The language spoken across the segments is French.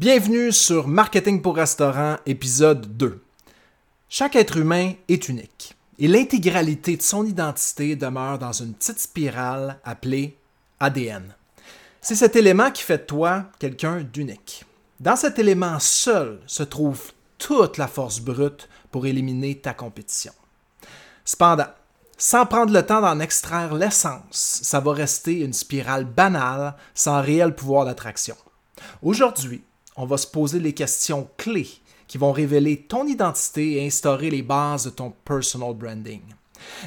Bienvenue sur Marketing pour restaurant, épisode 2. Chaque être humain est unique et l'intégralité de son identité demeure dans une petite spirale appelée ADN. C'est cet élément qui fait de toi quelqu'un d'unique. Dans cet élément seul se trouve toute la force brute pour éliminer ta compétition. Cependant, sans prendre le temps d'en extraire l'essence, ça va rester une spirale banale sans réel pouvoir d'attraction. Aujourd'hui, on va se poser les questions clés qui vont révéler ton identité et instaurer les bases de ton personal branding.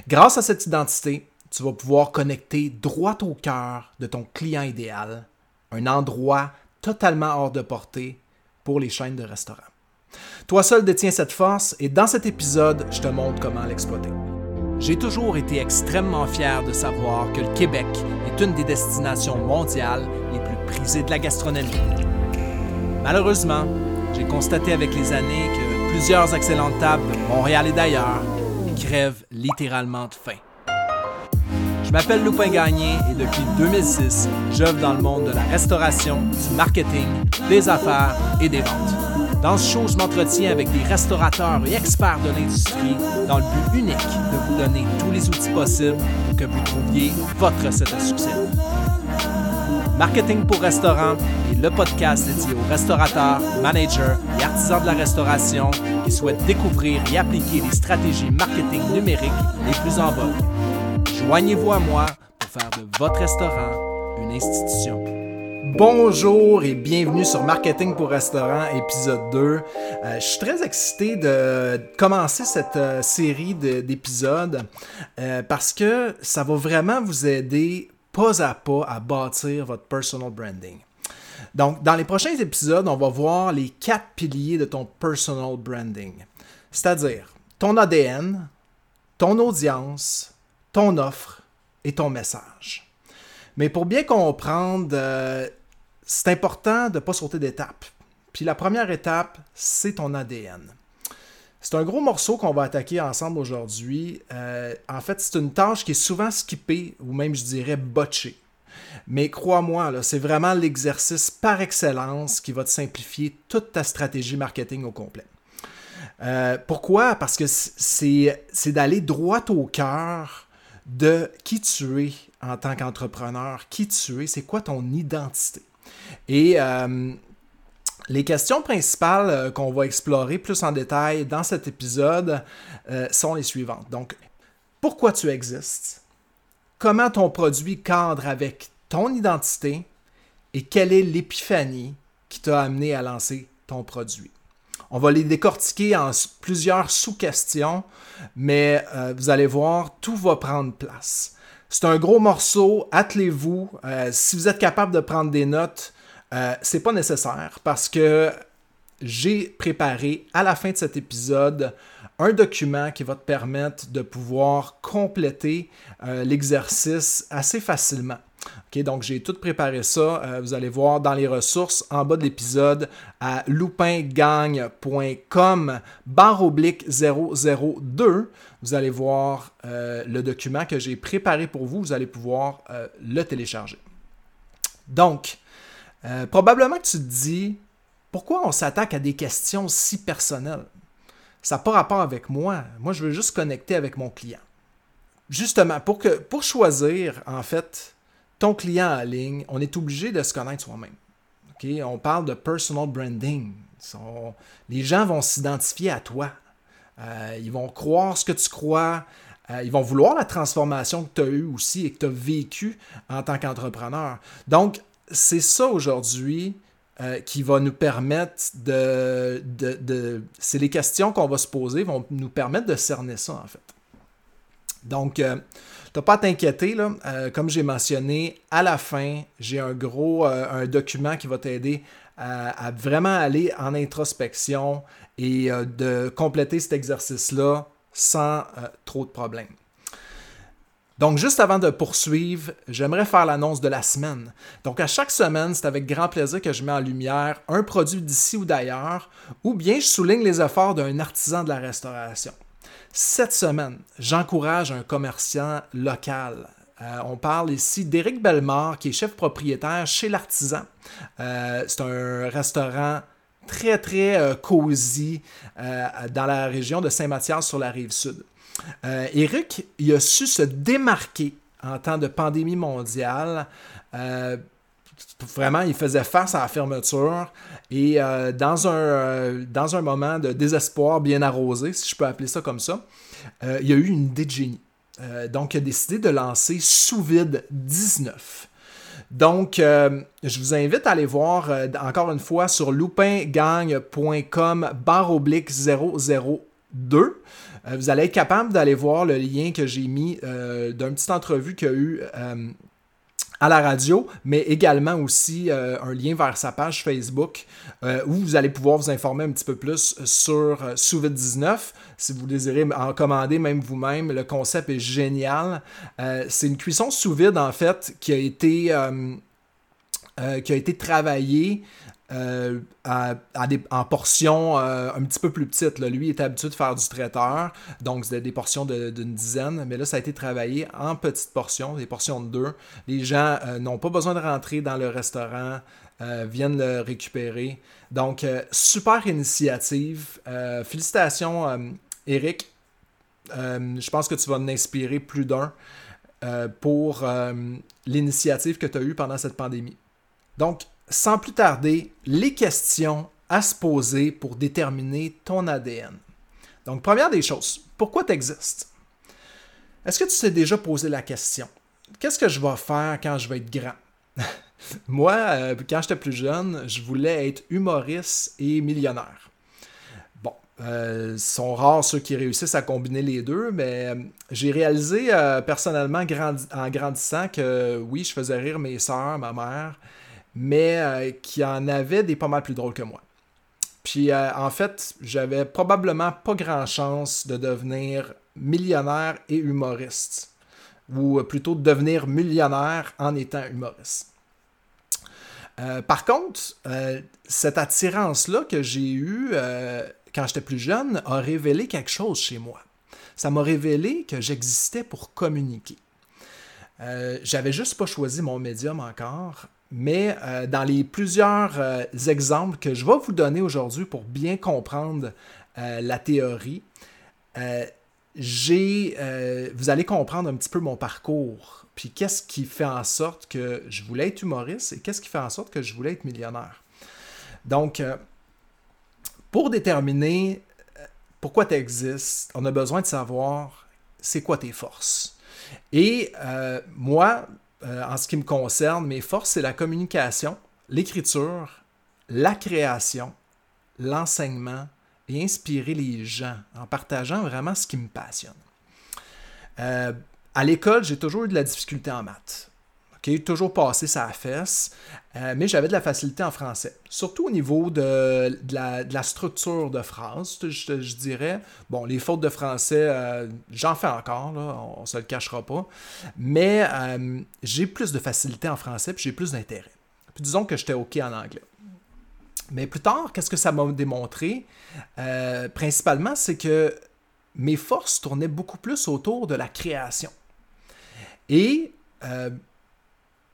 Grâce à cette identité, tu vas pouvoir connecter droit au cœur de ton client idéal, un endroit totalement hors de portée pour les chaînes de restaurants. Toi seul détiens cette force et dans cet épisode, je te montre comment l'exploiter. J'ai toujours été extrêmement fier de savoir que le Québec est une des destinations mondiales les plus prisées de la gastronomie. Malheureusement, j'ai constaté avec les années que plusieurs excellentes tables de Montréal et d'ailleurs crèvent littéralement de faim. Je m'appelle Lupin Gagné et depuis 2006, j'œuvre dans le monde de la restauration, du marketing, des affaires et des ventes. Dans ce show, je m'entretiens avec des restaurateurs et experts de l'industrie dans le but unique de vous donner tous les outils possibles pour que vous trouviez votre recette à succès. Marketing pour restaurant est le podcast dédié aux restaurateurs, managers et artisans de la restauration qui souhaitent découvrir et appliquer les stratégies marketing numériques les plus en vogue. Joignez-vous à moi pour faire de votre restaurant une institution. Bonjour et bienvenue sur Marketing pour restaurant épisode 2. Euh, je suis très excité de commencer cette euh, série d'épisodes euh, parce que ça va vraiment vous aider pas à pas à bâtir votre personal branding. Donc, dans les prochains épisodes, on va voir les quatre piliers de ton personal branding, c'est-à-dire ton ADN, ton audience, ton offre et ton message. Mais pour bien comprendre c'est important de ne pas sauter d'étape. Puis la première étape, c'est ton ADN. C'est un gros morceau qu'on va attaquer ensemble aujourd'hui. Euh, en fait, c'est une tâche qui est souvent skippée ou même, je dirais, botchée. Mais crois-moi, c'est vraiment l'exercice par excellence qui va te simplifier toute ta stratégie marketing au complet. Euh, pourquoi? Parce que c'est d'aller droit au cœur de qui tu es en tant qu'entrepreneur, qui tu es, c'est quoi ton identité. Et euh, les questions principales euh, qu'on va explorer plus en détail dans cet épisode euh, sont les suivantes. Donc, pourquoi tu existes? Comment ton produit cadre avec ton identité? Et quelle est l'épiphanie qui t'a amené à lancer ton produit? On va les décortiquer en plusieurs sous-questions, mais vous allez voir, tout va prendre place. C'est un gros morceau, attelez-vous. si vous êtes capable de prendre des notes, euh, c'est pas nécessaire parce que j'ai préparé à la fin de cet épisode un document qui va te permettre de pouvoir compléter euh, l'exercice assez facilement. donc j'ai tout préparé ça. Euh, vous allez voir dans les ressources en bas de l'épisode à loupingagne.com barre oblique 002. Vous allez voir le document que j'ai préparé pour vous. Vous allez pouvoir le télécharger. Donc, euh, probablement que tu te dis, pourquoi on s'attaque à des questions si personnelles? Ça n'a pas rapport avec moi. Moi, je veux juste connecter avec mon client. Justement, pour, choisir, en fait, ton client en ligne, on est obligé de se connaître soi-même. On parle de personal branding. les gens vont s'identifier à toi. Euh, ils vont croire ce que tu crois. Euh, ils vont vouloir la transformation que tu as eue aussi et que tu as vécue en tant qu'entrepreneur. Donc, c'est ça aujourd'hui euh, qui va nous permettre de. de, c'est les questions qu'on va se poser vont nous permettre de cerner ça, en fait. Donc, euh, tu n'as pas à t'inquiéter. Euh, comme j'ai mentionné, à la fin, j'ai un gros un document qui va t'aider à, vraiment aller en introspection et de compléter cet exercice-là sans trop de problèmes. Donc, juste avant de poursuivre, j'aimerais faire l'annonce de la semaine. Donc, à chaque semaine, c'est avec grand plaisir que je mets en lumière un produit d'ici ou d'ailleurs, ou bien je souligne les efforts d'un artisan de la restauration. Cette semaine, j'encourage un commerçant local on parle ici d'Éric Bellemare, qui est chef propriétaire chez l'Artisan. c'est un restaurant très, très cosy dans la région de Saint-Mathias sur la rive sud. Éric, il a su se démarquer en temps de pandémie mondiale vraiment, il faisait face à la fermeture et euh, dans, un, euh, dans un moment de désespoir bien arrosé, si je peux appeler ça comme ça, euh, il y a eu une idée de génie. donc, il a décidé de lancer Sous Vide 19. Donc, je vous invite à aller voir encore une fois sur loupingang.com barre oblique 002. Vous allez être capable d'aller voir le lien que j'ai mis d'une petite entrevue qu'il y a eu à la radio, mais également aussi euh, un lien vers sa page Facebook euh, où vous allez pouvoir vous informer un petit peu plus sur euh, Sous 19. Si vous désirez en commander même vous-même, le concept est génial. c'est une cuisson sous vide en fait qui a été, qui a été travaillée euh, en portions euh, un petit peu plus petites. Lui était habitué de faire du traiteur, donc des portions d'une dizaine, mais là, ça a été travaillé en petites portions, des portions de deux. Les gens euh, n'ont pas besoin de rentrer dans le restaurant, viennent le récupérer. Donc, super initiative. félicitations, Eric. je pense que tu vas en inspirer plus d'un pour l'initiative que tu as eue pendant cette pandémie. Donc, sans plus tarder, les questions à se poser pour déterminer ton ADN. Donc, première des choses, pourquoi tu existes? Est-ce que tu t'es déjà posé la question? Qu'est-ce que je vais faire quand je vais être grand? Moi, euh, quand j'étais plus jeune, je voulais être humoriste et millionnaire. Bon, euh, sont rares ceux qui réussissent à combiner les deux, mais euh, j'ai réalisé personnellement en grandissant que oui, je faisais rire mes soeurs, ma mère, mais euh, qui en avait des pas mal plus drôles que moi. Puis euh, en fait, j'avais probablement pas grand chance de devenir millionnaire et humoriste, ou plutôt de devenir millionnaire en étant humoriste. Euh, par contre, cette attirance-là que j'ai eue quand j'étais plus jeune a révélé quelque chose chez moi. Ça m'a révélé que j'existais pour communiquer. J'avais juste pas choisi mon médium encore, mais euh, dans les plusieurs euh, exemples que je vais vous donner aujourd'hui pour bien comprendre euh, la théorie, vous allez comprendre un petit peu mon parcours, puis qu'est-ce qui fait en sorte que je voulais être humoriste et qu'est-ce qui fait en sorte que je voulais être millionnaire. Donc, pour déterminer pourquoi tu existes, on a besoin de savoir c'est quoi tes forces. Et moi, euh, en ce qui me concerne, mes forces, c'est la communication, l'écriture, la création, l'enseignement et inspirer les gens en partageant vraiment ce qui me passionne. Euh, à l'école, j'ai toujours eu de la difficulté en maths toujours passé sa fesse, euh, mais j'avais de la facilité en français. Surtout au niveau de, la, structure de phrase, je, dirais. Bon, les fautes de français, euh, j'en fais encore, on ne se le cachera pas. Mais euh, j'ai plus de facilité en français, puis j'ai plus d'intérêt. Puis disons que j'étais OK en anglais. Mais plus tard, qu'est-ce que ça m'a démontré? principalement, c'est que mes forces tournaient beaucoup plus autour de la création. Et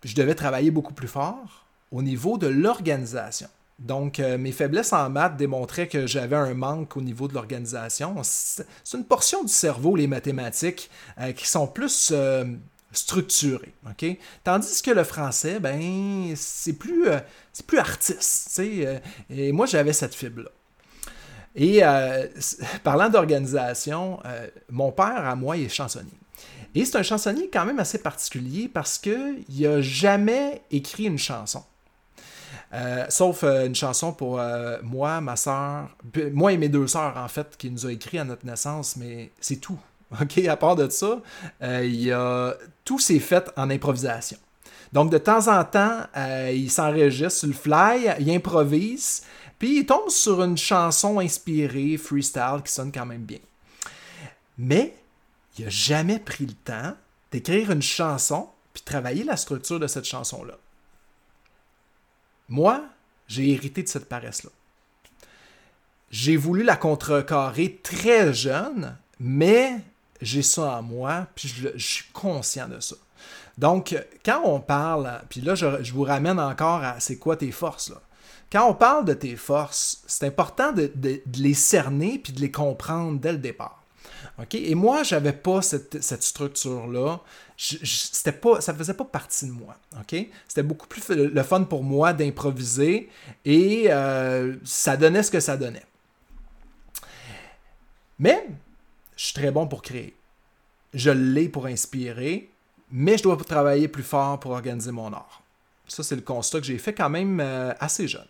je devais travailler beaucoup plus fort au niveau de l'organisation. Donc, euh, mes faiblesses en maths démontraient que j'avais un manque au niveau de l'organisation. C'est une portion du cerveau, les mathématiques, euh, qui sont plus euh, structurées. Tandis que le français, ben, c'est plus, c'est plus artiste. et moi, j'avais cette fibre-là. Et parlant d'organisation, mon père, à moi, est chansonnier. Et c'est un chansonnier quand même assez particulier parce qu'il n'a jamais écrit une chanson. Euh, sauf euh, une chanson pour euh, moi, ma soeur, moi et mes deux sœurs en fait, qui nous a écrit à notre naissance, mais c'est tout. OK, à part de ça, il a... tout s'est fait en improvisation. Donc de temps en temps, il s'enregistre sur le fly, il improvise, puis il tombe sur une chanson inspirée, freestyle, qui sonne quand même bien. Mais il jamais pris le temps d'écrire une chanson puis travailler la structure de cette chanson-là. Moi, j'ai hérité de cette paresse-là. J'ai voulu la contrecarrer très jeune, mais j'ai ça en moi, puis je, suis conscient de ça. Donc, quand on parle, puis là, je, vous ramène encore à c'est quoi tes forces. Là. Quand on parle de tes forces, c'est important de, les cerner puis de les comprendre dès le départ. OK? Et moi, je n'avais pas cette, structure-là. C'était pas, ça ne faisait pas partie de moi. OK? C'était beaucoup plus le fun pour moi d'improviser et euh, ça donnait ce que ça donnait. Mais je suis très bon pour créer. Je l'ai pour inspirer, mais je dois travailler plus fort pour organiser mon art. Ça, c'est le constat que j'ai fait quand même euh, assez jeune.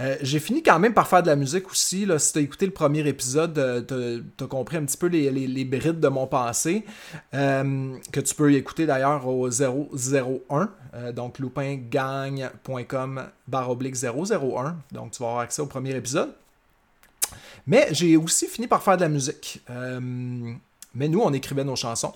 Euh, j'ai fini quand même par faire de la musique aussi. Là. Si tu as écouté le premier épisode, euh, tu as, compris un petit peu les, les, brides de mon passé, que tu peux écouter d'ailleurs au 001, donc loupingagne.com barre oblique 001. Donc tu vas avoir accès au premier épisode. Mais j'ai aussi fini par faire de la musique. Mais nous, on écrivait nos chansons.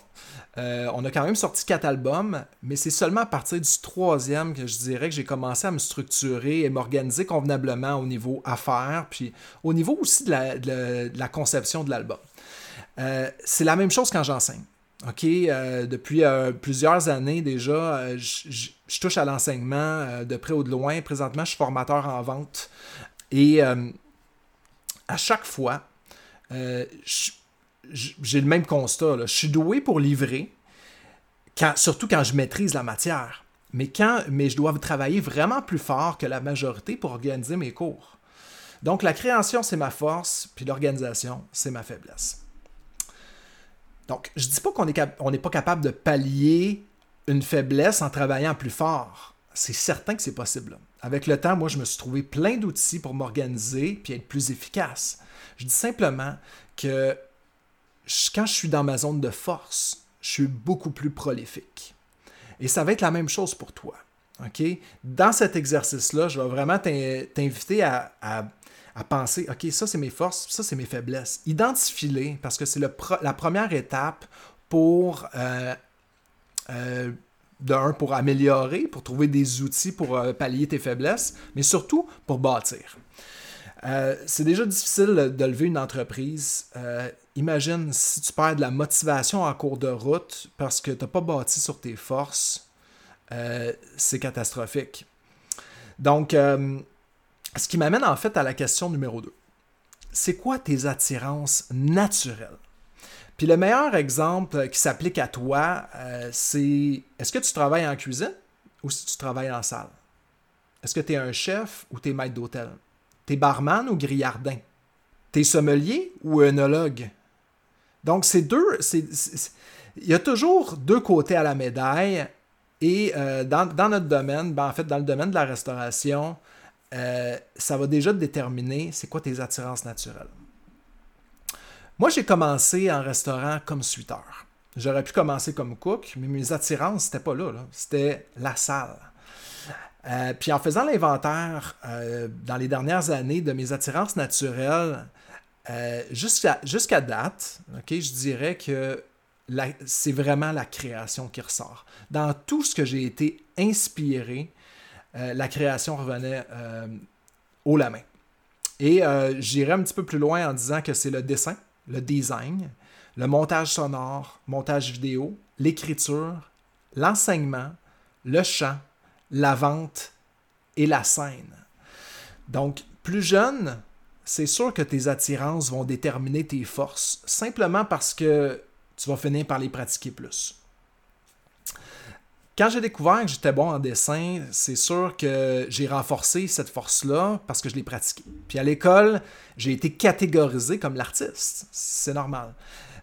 Euh, on a quand même sorti quatre albums, mais c'est seulement à partir du troisième que je dirais que j'ai commencé à me structurer et m'organiser convenablement au niveau affaires, puis au niveau aussi de la, conception de l'album. Euh, c'est la même chose quand j'enseigne. OK, euh, depuis plusieurs années déjà, je touche à l'enseignement de près ou de loin. Présentement, je suis formateur en vente. Et à chaque fois, je, j'ai le même constat. Je suis doué pour livrer, surtout quand je maîtrise la matière. Mais, quand, mais je dois travailler vraiment plus fort que la majorité pour organiser mes cours. Donc la création, c'est ma force, puis l'organisation, c'est ma faiblesse. Donc, je ne dis pas qu'on n'est pas capable de pallier une faiblesse en travaillant plus fort. C'est certain que c'est possible. Avec le temps, moi, je me suis trouvé plein d'outils pour m'organiser puis être plus efficace. Je dis simplement que quand je suis dans ma zone de force, je suis beaucoup plus prolifique. Et ça va être la même chose pour toi. OK? Dans cet exercice-là, je vais vraiment t'inviter à, penser, OK, ça c'est mes forces, ça c'est mes faiblesses. Identifie-les parce que c'est la première étape pour, euh, euh, d'un, pour améliorer, pour trouver des outils pour euh, pallier tes faiblesses, mais surtout pour bâtir. Euh, c'est déjà difficile de lever une entreprise. Euh, imagine si tu perds de la motivation en cours de route parce que tu n'as pas bâti sur tes forces. Euh, c'est catastrophique. Donc, ce qui m'amène en fait à la question numéro 2. C'est quoi tes attirances naturelles? Puis le meilleur exemple qui s'applique à toi, c'est est-ce que tu travailles en cuisine ou si tu travailles en salle? Est-ce que tu es un chef ou tu es maître d'hôtel? T'es barman ou grillardin? T'es sommelier ou œnologue? Donc, c'est deux. il y a toujours deux côtés à la médaille. Et euh, dans, notre domaine, ben, en fait, dans le domaine de la restauration, euh, ça va déjà déterminer c'est quoi tes attirances naturelles. Moi, j'ai commencé en restaurant comme suiteur. J'aurais pu commencer comme cook, mais mes attirances, c'était pas là. C'était la salle. Euh, puis en faisant l'inventaire euh, dans les dernières années de mes attirances naturelles, euh, jusqu'à date, je dirais que c'est vraiment la création qui ressort. Dans tout ce que j'ai été inspiré, la création revenait haut la main. Et j'irai un petit peu plus loin en disant que c'est le dessin, le design, le montage sonore, montage vidéo, l'écriture, l'enseignement, le chant, la vente et la scène. Donc, plus jeune, c'est sûr que tes attirances vont déterminer tes forces, simplement parce que tu vas finir par les pratiquer plus. Quand j'ai découvert que j'étais bon en dessin, c'est sûr que j'ai renforcé cette force-là parce que je l'ai pratiqué. Puis à l'école, j'ai été catégorisé comme l'artiste. C'est normal.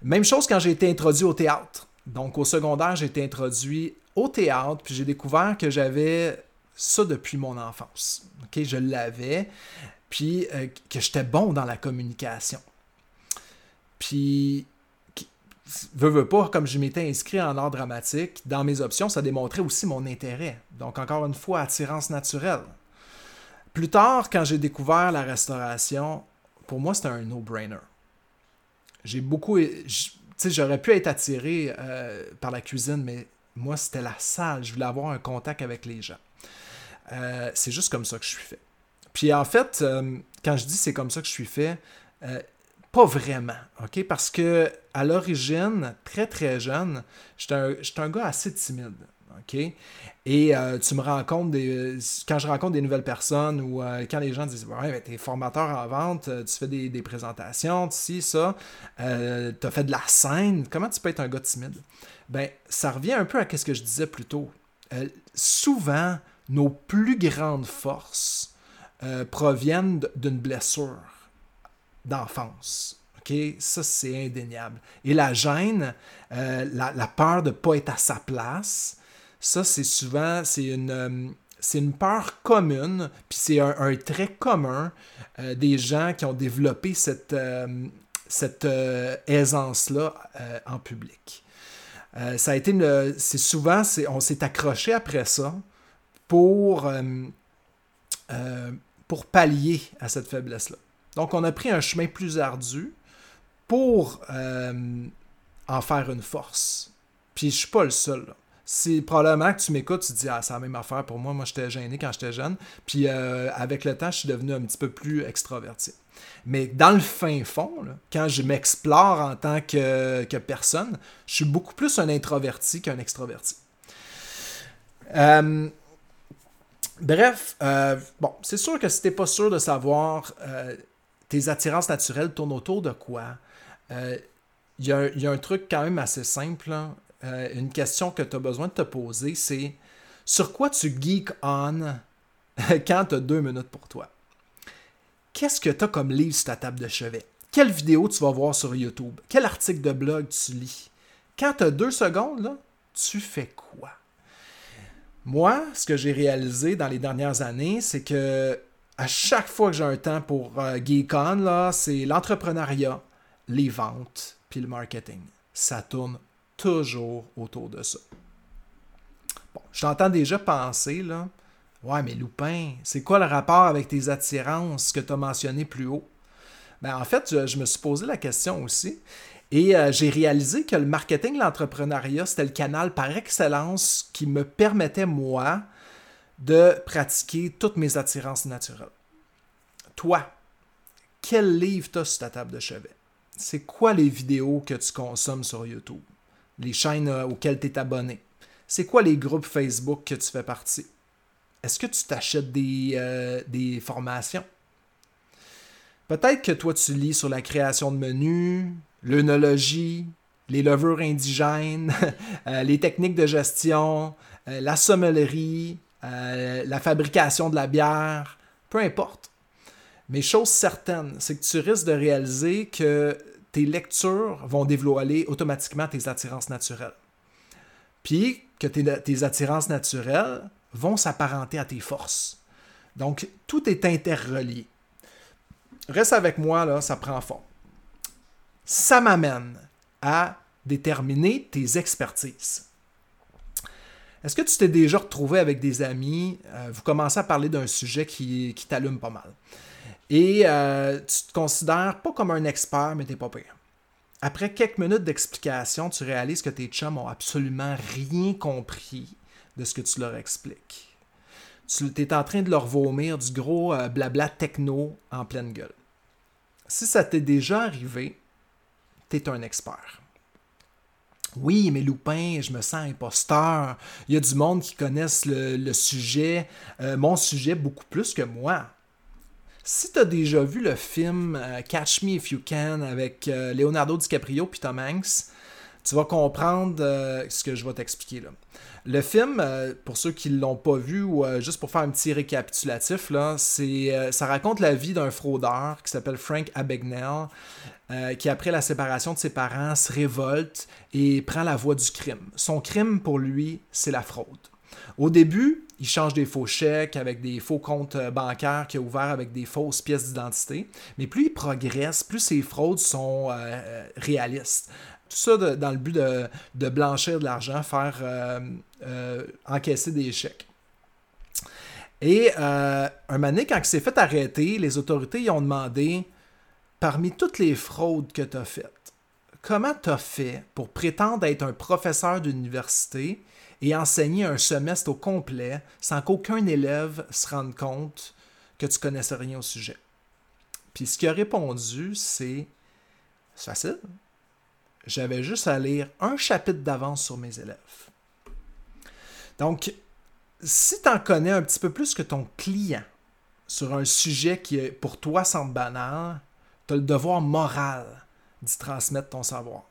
Même chose quand j'ai été introduit au théâtre. Donc au secondaire, j'ai été introduit au théâtre, puis j'ai découvert que j'avais ça depuis mon enfance. Je l'avais, puis euh, que j'étais bon dans la communication. Puis, veux, veux pas, comme je m'étais inscrit en art dramatique, dans mes options, ça démontrait aussi mon intérêt. Donc, encore une fois, attirance naturelle. Plus tard, quand j'ai découvert la restauration, pour moi, c'était un no-brainer. J'ai beaucoup. Tu sais, j'aurais pu être attiré euh, par la cuisine, mais moi, c'était la salle. Je voulais avoir un contact avec les gens. Euh, c'est juste comme ça que je suis fait. Puis en fait, euh, quand je dis c'est comme ça que je suis fait, euh, pas vraiment, OK? Parce que à l'origine, très très jeune, j'étais un, un, gars assez timide. OK? Et euh, tu me rencontres des. Quand je rencontre des nouvelles personnes ou euh, quand les gens disent Ouais, tu es formateur en vente, euh, tu fais des, présentations, ci, ça, tu as fait de la scène, comment tu peux être un gars timide? Ben, ça revient un peu à ce que je disais plus tôt. souvent, nos plus grandes forces proviennent d'une blessure d'enfance. OK? Ça, c'est indéniable. Et la gêne, la, la, peur de ne pas être à sa place, ça, c'est souvent, c'est une, euh, une peur commune, puis c'est un, trait commun euh, des gens qui ont développé cette, euh, cette aisance-là en public. ça a été c'est souvent, on s'est accroché après ça pour, pour pallier à cette faiblesse-là. Donc, on a pris un chemin plus ardu pour en faire une force. Puis je suis pas le seul. Là c'est probablement que tu m'écoutes, tu te dis, ah, c'est la même affaire pour moi. Moi, j'étais gêné quand j'étais jeune. Puis euh, avec le temps, je suis devenu un petit peu plus extraverti. Mais dans le fin fond, quand je m'explore en tant que, personne, je suis beaucoup plus un introverti qu'un extraverti. Euh, bref, euh, bon, c'est sûr que si t'es pas sûr de savoir tes attirances naturelles tournent autour de quoi, il y, a un truc quand même assez simple. Là. Euh, une question que tu as besoin de te poser, c'est sur quoi tu geek on quand tu as deux minutes pour toi? Qu'est-ce que tu as comme livre sur ta table de chevet? Quelle vidéo tu vas voir sur YouTube? Quel article de blog tu lis? Quand tu as deux secondes, là, tu fais quoi? Moi, ce que j'ai réalisé dans les dernières années, c'est que à chaque fois que j'ai un temps pour euh, geek on, c'est l'entrepreneuriat, les ventes, puis le marketing. Ça tourne toujours autour de ça. Bon, je t'entends déjà penser, là. Ouais, mais Loupin, c'est quoi le rapport avec tes attirances que tu as mentionné plus haut? Ben, en fait, je, me suis posé la question aussi. Et euh, j'ai réalisé que le marketing, l'entrepreneuriat, c'était le canal par excellence qui me permettait, moi, de pratiquer toutes mes attirances naturelles. Toi, quel livre tu as sur ta table de chevet? C'est quoi les vidéos que tu consommes sur YouTube? Les chaînes euh, auxquelles tu es abonné. C'est quoi les groupes Facebook que tu fais partie? Est-ce que tu t'achètes des, euh, des formations? Peut-être que toi, tu lis sur la création de menus, l'œnologie, les levures indigènes, euh, les techniques de gestion, la sommellerie, la fabrication de la bière, peu importe. Mais chose certaine, c'est que tu risques de réaliser que tes lectures vont dévoiler automatiquement tes attirances naturelles. Puis que tes, attirances naturelles vont s'apparenter à tes forces. Donc, tout est interrelié. Reste avec moi, là, ça prend fond. Ça m'amène à déterminer tes expertises. Est-ce que tu t'es déjà retrouvé avec des amis, euh, vous commencez à parler d'un sujet qui, qui t'allume pas mal. Et euh, tu te considères pas comme un expert, mais t'es pas pire. Après quelques minutes d'explication, tu réalises que tes chums ont absolument rien compris de ce que tu leur expliques. Tu es en train de leur vomir du gros euh, blabla techno en pleine gueule. Si ça t'est déjà arrivé, tu es un expert. Oui, mais Loupin, je me sens imposteur. Il y a du monde qui connaissent le, sujet, euh, mon sujet, beaucoup plus que moi. Si tu as déjà vu le film euh, Catch Me If You Can avec euh, Leonardo DiCaprio et Tom Hanks, tu vas comprendre euh, ce que je vais t'expliquer là. Le film, pour ceux qui ne l'ont pas vu, ou juste pour faire un petit récapitulatif, là, ça raconte la vie d'un fraudeur qui s'appelle Frank Abagnale, qui après la séparation de ses parents se révolte et prend la voie du crime. Son crime pour lui, c'est la fraude. Au début, il change des faux chèques avec des faux comptes euh, bancaires qu'il a ouverts avec des fausses pièces d'identité. Mais plus il progresse, plus ses fraudes sont euh, euh, réalistes. Tout ça dans le but de, blanchir de l'argent, faire encaisser des chèques. Et un moment quand il s'est fait arrêter, les autorités lui ont demandé parmi toutes les fraudes que tu as faites, comment tu as fait pour prétendre être un professeur d'université et enseigner un semestre au complet sans qu'aucun élève se rende compte que tu connaissais rien au sujet. Puis ce qu'il a répondu, c'est facile. J'avais juste à lire un chapitre d'avance sur mes élèves. Donc, si tu en connais un petit peu plus que ton client sur un sujet qui pour toi semble banal, tu as le devoir moral d'y transmettre ton savoir.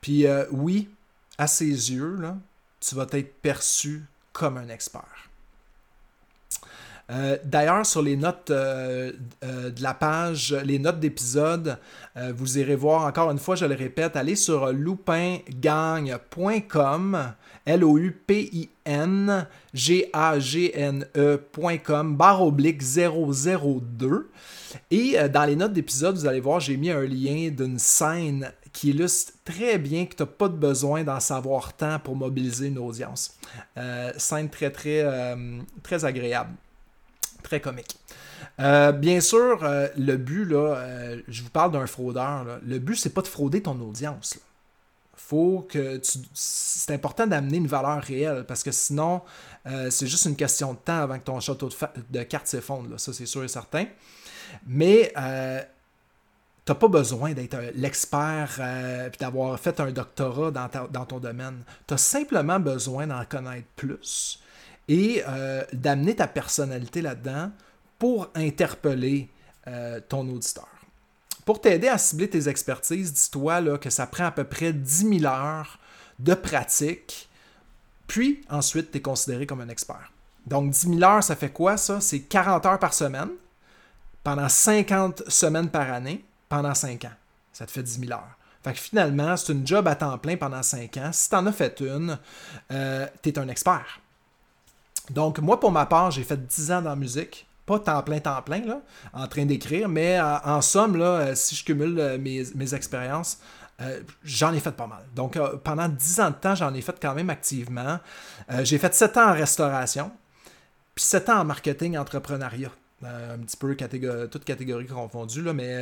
Puis euh, oui, à ses yeux, là, tu vas être perçu comme un expert. Euh, d'ailleurs, sur les notes euh, euh, de la page, les notes d'épisode, vous irez voir encore une fois, je le répète, allez sur loupingagne.com, L-O-U-P-I-N, G-A-G-N-E.com, barre oblique 002. Et dans les notes d'épisode, vous allez voir, j'ai mis un lien d'une scène qui illustre très bien que tu n'as pas de besoin d'en savoir tant pour mobiliser une audience. scène très, très, très agréable très comique. Euh, bien sûr, euh, le but, là, euh, je vous parle d'un fraudeur. le but, c'est pas de frauder ton audience. Faut que c'est important d'amener une valeur réelle parce que sinon, c'est juste une question de temps avant que ton château de, cartes s'effondre. Ça, c'est sûr et certain. Mais tu n'as pas besoin d'être l'expert et d'avoir fait un doctorat dans, dans ton domaine. Tu as simplement besoin d'en connaître plus et euh, d'amener ta personnalité là-dedans pour interpeller euh, ton auditeur. Pour t'aider à cibler tes expertises, dis-toi que ça prend à peu près 10 000 heures de pratique, puis ensuite tu es considéré comme un expert. Donc 10 000 heures, ça fait quoi ça? C'est 40 heures par semaine, pendant 50 semaines par année, pendant 5 ans. Ça te fait 10 000 heures. Fait que finalement, c'est une job à temps plein pendant 5 ans. Si tu en as fait une, euh, tu es un expert. Donc, moi, pour ma part, j'ai fait 10 ans dans la musique. Pas temps plein, temps plein, là, en train d'écrire, mais euh, en, somme, là, euh, si je cumule euh, mes, expériences, j'en ai fait pas mal. Donc, pendant 10 ans de temps, j'en ai fait quand même activement. j'ai fait 7 ans en restauration, puis 7 ans en marketing, entrepreneuriat. Un petit peu catégorie, toutes catégories confondues, là, mais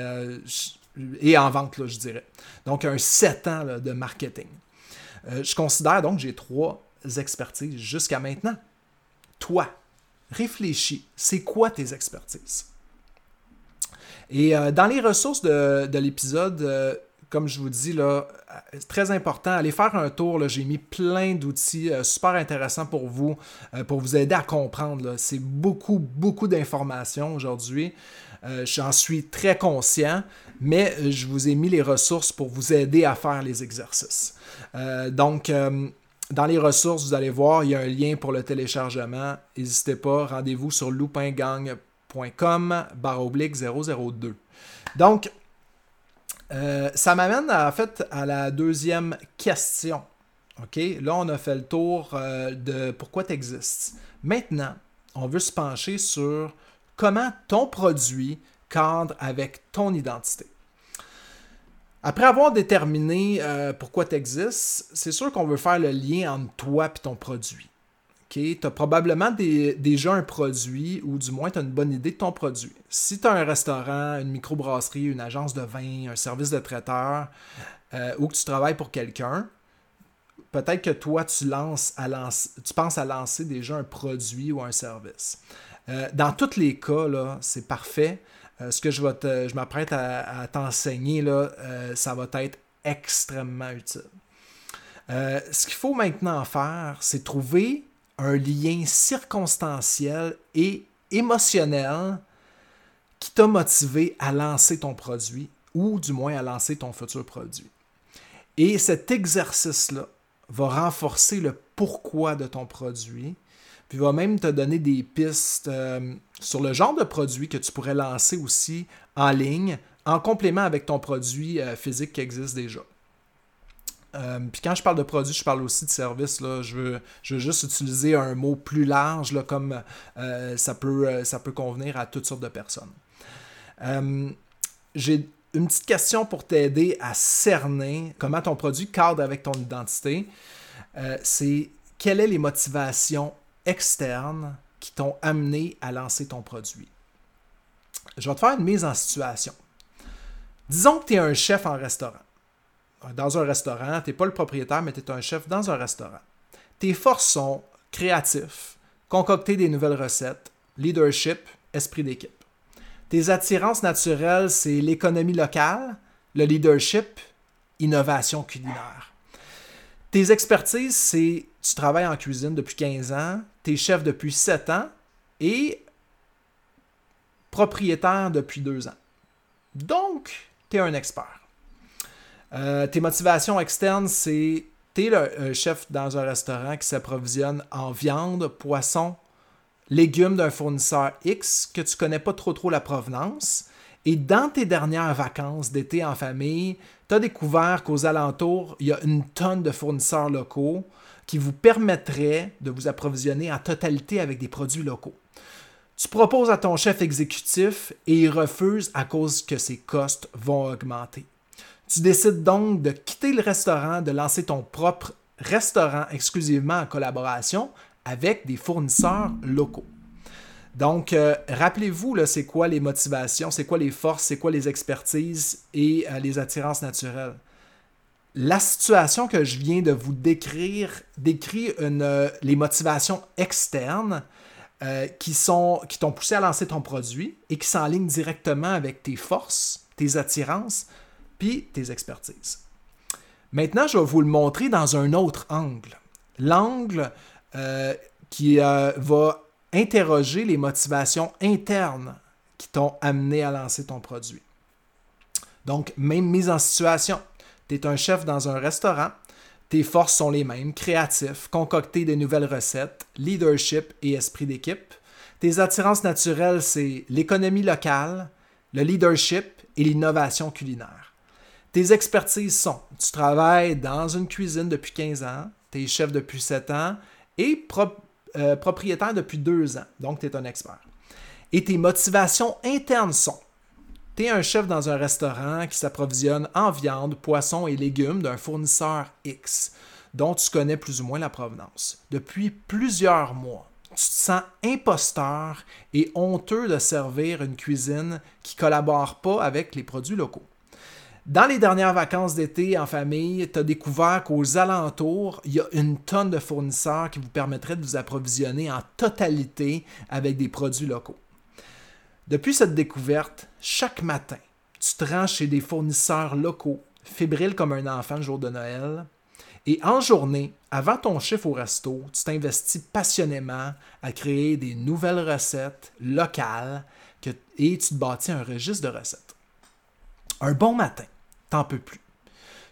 et en vente, là, je dirais. Donc, un 7 ans de marketing. je considère donc que j'ai trois expertises jusqu'à maintenant toi, réfléchis, c'est quoi tes expertises? Et euh, dans les ressources de, l'épisode, euh, comme je vous dis, là, c'est euh, très important, allez faire un tour. J'ai mis plein d'outils super intéressants pour vous, pour vous aider à comprendre. C'est beaucoup, beaucoup d'informations aujourd'hui. J'en suis très conscient, mais je vous ai mis les ressources pour vous aider à faire les exercices. donc, dans les ressources, vous allez voir, il y a un lien pour le téléchargement. N'hésitez pas, rendez-vous sur loupingang.com barre oblique 002. Donc, euh, ça m'amène en fait à la deuxième question. OK? Là, on a fait le tour euh, de pourquoi tu existes. Maintenant, on veut se pencher sur comment ton produit cadre avec ton identité. Après avoir déterminé euh, pourquoi tu existes, c'est sûr qu'on veut faire le lien entre toi et ton produit. Tu as probablement déjà un produit, ou du moins tu as une bonne idée de ton produit. Si tu as un restaurant, une microbrasserie, une agence de vin, un service de traiteur, euh, ou que tu travailles pour quelqu'un, peut-être que toi, tu, à penses à lancer déjà un produit ou un service. Euh, dans tous les cas, c'est parfait. Euh, ce que je, je m'apprête à, t'enseigner, là, euh, ça va être extrêmement utile. Ce qu'il faut maintenant faire, c'est trouver un lien circonstanciel et émotionnel qui t'a motivé à lancer ton produit ou du moins à lancer ton futur produit. Et cet exercice-là va renforcer le pourquoi de ton produit puis va même te donner des pistes euh, sur le genre de produit que tu pourrais lancer aussi en ligne, en complément avec ton produit euh, physique qui existe déjà. Euh, puis quand je parle de produit, je parle aussi de service. Là. Je, veux, juste utiliser un mot plus large, là, comme ça, peut, ça peut convenir à toutes sortes de personnes. J'ai une petite question pour t'aider à cerner comment ton produit cadre avec ton identité. C'est quelles sont les motivations externes qui t'ont amené à lancer ton produit? Je vais te faire une mise en situation. Disons que tu es un chef en restaurant. Dans un restaurant, tu n'es pas le propriétaire, mais tu es un chef dans un restaurant. Tes forces sont créatifs, concocter des nouvelles recettes, leadership, esprit d'équipe. Tes attirances naturelles, c'est l'économie locale, le leadership, innovation culinaire. Tes expertises, c'est tu travailles en cuisine depuis 15 ans, tu es chef depuis 7 ans et propriétaire depuis 2 ans. Donc, tu es un expert. Euh, tes motivations externes, c'est tu es le chef dans un restaurant qui s'approvisionne en viande, poisson, légumes d'un fournisseur X que tu connais pas trop trop la provenance. Et dans tes dernières vacances d'été en famille, tu as découvert qu'aux alentours, il y a une tonne de fournisseurs locaux qui vous permettraient de vous approvisionner en totalité avec des produits locaux. Tu proposes à ton chef exécutif et il refuse à cause que ses costes vont augmenter. Tu décides donc de quitter le restaurant, de lancer ton propre restaurant exclusivement en collaboration avec des fournisseurs locaux. Donc, euh, rappelez-vous, c'est quoi les motivations, c'est quoi les forces, c'est quoi les expertises et euh, les attirances naturelles. La situation que je viens de vous décrire décrit euh, les motivations externes qui t'ont poussé à lancer ton produit et qui s'enlignent directement avec tes forces, tes attirances, puis tes expertises. Maintenant, je vais vous le montrer dans un autre angle. L'angle qui va interroger les motivations internes qui t'ont amené à lancer ton produit. Donc, même mise en situation. Tu es un chef dans un restaurant, tes forces sont les mêmes, créatif, concocter des nouvelles recettes, leadership et esprit d'équipe. Tes attirances naturelles, c'est l'économie locale, le leadership et l'innovation culinaire. Tes expertises sont, tu travailles dans une cuisine depuis 15 ans, tu es chef depuis 7 ans et euh, propriétaire depuis deux ans, donc tu es un expert. Et tes motivations internes sont tu es un chef dans un restaurant qui s'approvisionne en viande, poisson et légumes d'un fournisseur X, dont tu connais plus ou moins la provenance. Depuis plusieurs mois, tu te sens imposteur et honteux de servir une cuisine qui ne collabore pas avec les produits locaux. Dans les dernières vacances d'été en famille, tu as découvert qu'aux alentours, il y a une tonne de fournisseurs qui vous permettraient de vous approvisionner en totalité avec des produits locaux. Depuis cette découverte, chaque matin, tu te rends chez des fournisseurs locaux, fébrile comme un enfant le jour de Noël, et en journée, avant ton chiffre au resto, tu t'investis passionnément à créer des nouvelles recettes locales et tu te bâtis un registre de recettes. Un bon matin, t'en peux plus.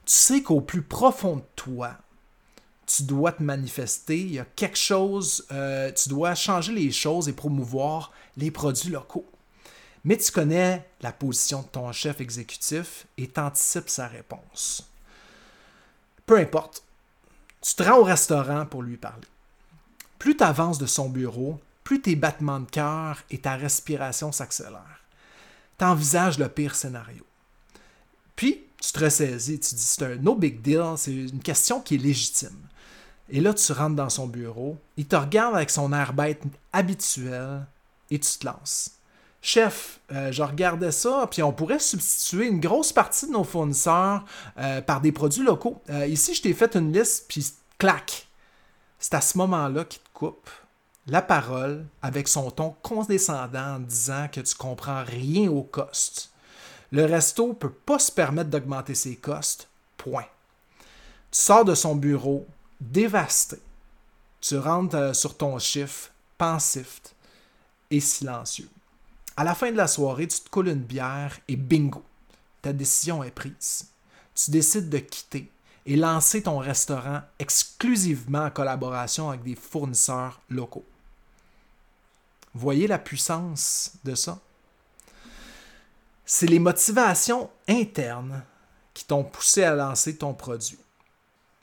Tu sais qu'au plus profond de toi, tu dois te manifester, il y a quelque chose, euh, tu dois changer les choses et promouvoir les produits locaux. Mais tu connais la position de ton chef exécutif et t'anticipes sa réponse. Peu importe, tu te rends au restaurant pour lui parler. Plus tu avances de son bureau, plus tes battements de cœur et ta respiration s'accélèrent. Tu envisages le pire scénario. Puis, tu te ressaisis, tu dis c'est un no big deal, c'est une question qui est légitime. Et là, tu rentres dans son bureau, il te regarde avec son air bête habituel et tu te lances. Chef, euh, je regardais ça, puis on pourrait substituer une grosse partie de nos fournisseurs euh, par des produits locaux. Euh, ici, je t'ai fait une liste, puis clac. C'est à ce moment-là qu'il te coupe la parole avec son ton condescendant en disant que tu comprends rien au cost. Le resto ne peut pas se permettre d'augmenter ses costes. Point. Tu sors de son bureau dévasté. Tu rentres euh, sur ton chiffre pensif et silencieux. À la fin de la soirée, tu te coules une bière et bingo, ta décision est prise. Tu décides de quitter et lancer ton restaurant exclusivement en collaboration avec des fournisseurs locaux. Voyez la puissance de ça? C'est les motivations internes qui t'ont poussé à lancer ton produit,